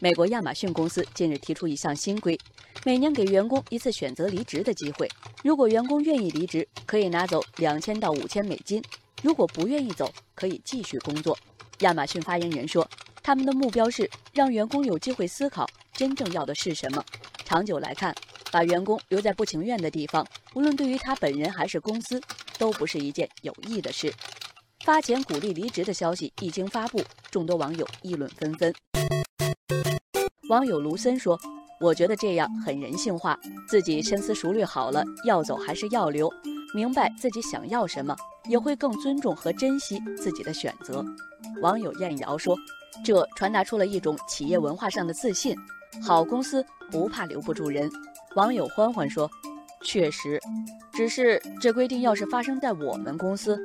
美国亚马逊公司近日提出一项新规，每年给员工一次选择离职的机会。如果员工愿意离职，可以拿走两千到五千美金；如果不愿意走，可以继续工作。亚马逊发言人说，他们的目标是让员工有机会思考真正要的是什么。长久来看，把员工留在不情愿的地方，无论对于他本人还是公司，都不是一件有益的事。发钱鼓励离职的消息一经发布，众多网友议论纷纷。网友卢森说：“我觉得这样很人性化，自己深思熟虑好了要走还是要留，明白自己想要什么，也会更尊重和珍惜自己的选择。”网友燕瑶说：“这传达出了一种企业文化上的自信，好公司不怕留不住人。”网友欢欢说：“确实，只是这规定要是发生在我们公司，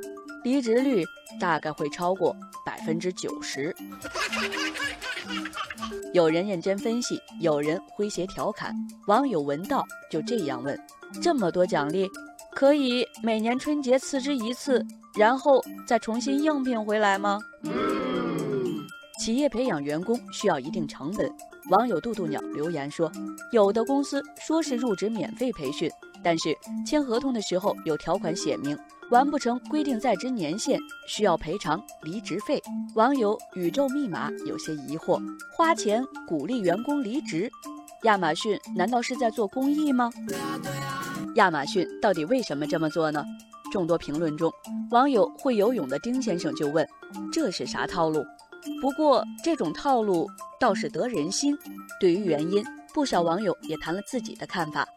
离职率大概会超过百分之九十。”有人认真分析，有人诙谐调侃。网友闻道就这样问：这么多奖励，可以每年春节辞职一次，然后再重新应聘回来吗？企业培养员工需要一定成本。网友渡渡鸟留言说：有的公司说是入职免费培训，但是签合同的时候有条款写明。完不成规定在职年限，需要赔偿离职费。网友宇宙密码有些疑惑：花钱鼓励员工离职，亚马逊难道是在做公益吗？亚马逊到底为什么这么做呢？众多评论中，网友会游泳的丁先生就问：这是啥套路？不过这种套路倒是得人心。对于原因，不少网友也谈了自己的看法。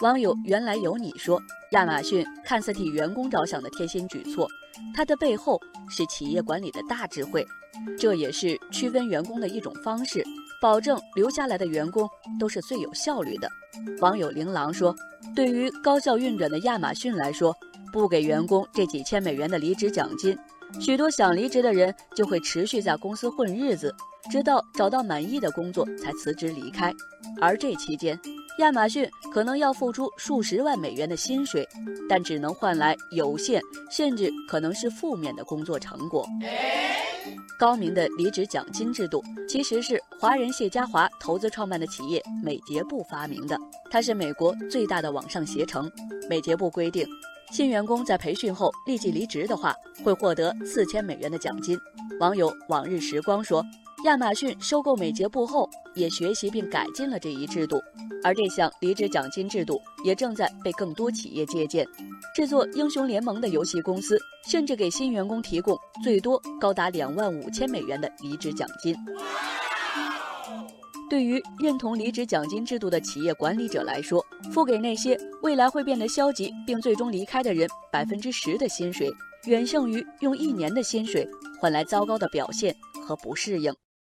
网友原来有你说，亚马逊看似替员工着想的贴心举措，它的背后是企业管理的大智慧，这也是区分员工的一种方式，保证留下来的员工都是最有效率的。网友琳琅说，对于高效运转的亚马逊来说，不给员工这几千美元的离职奖金，许多想离职的人就会持续在公司混日子，直到找到满意的工作才辞职离开，而这期间。亚马逊可能要付出数十万美元的薪水，但只能换来有限甚至可能是负面的工作成果。高明的离职奖金制度其实是华人谢家华投资创办的企业美捷部发明的，它是美国最大的网上携程。美捷部规定，新员工在培训后立即离职的话，会获得四千美元的奖金。网友往日时光说。亚马逊收购美捷部后，也学习并改进了这一制度，而这项离职奖金制度也正在被更多企业借鉴。制作《英雄联盟》的游戏公司甚至给新员工提供最多高达两万五千美元的离职奖金。对于认同离职奖金制度的企业管理者来说，付给那些未来会变得消极并最终离开的人百分之十的薪水，远胜于用一年的薪水换来糟糕的表现和不适应。